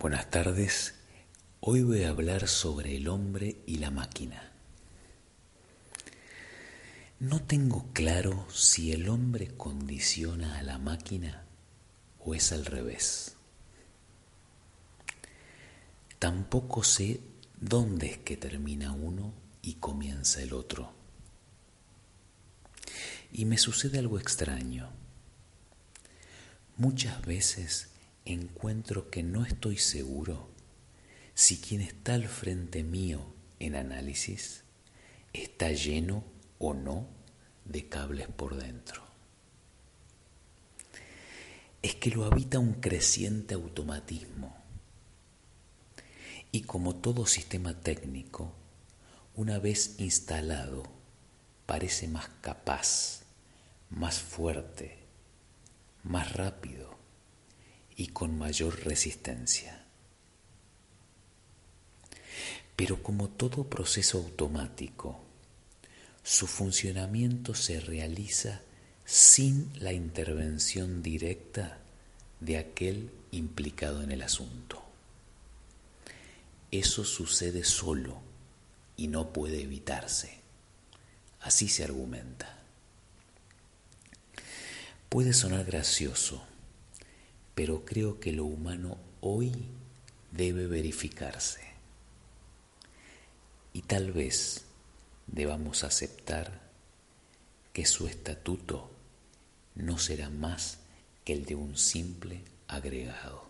Buenas tardes. Hoy voy a hablar sobre el hombre y la máquina. No tengo claro si el hombre condiciona a la máquina o es al revés. Tampoco sé dónde es que termina uno y comienza el otro. Y me sucede algo extraño. Muchas veces encuentro que no estoy seguro si quien está al frente mío en análisis está lleno o no de cables por dentro. Es que lo habita un creciente automatismo. Y como todo sistema técnico, una vez instalado, parece más capaz, más fuerte, más rápido y con mayor resistencia. Pero como todo proceso automático, su funcionamiento se realiza sin la intervención directa de aquel implicado en el asunto. Eso sucede solo y no puede evitarse. Así se argumenta. Puede sonar gracioso, pero creo que lo humano hoy debe verificarse. Y tal vez debamos aceptar que su estatuto no será más que el de un simple agregado.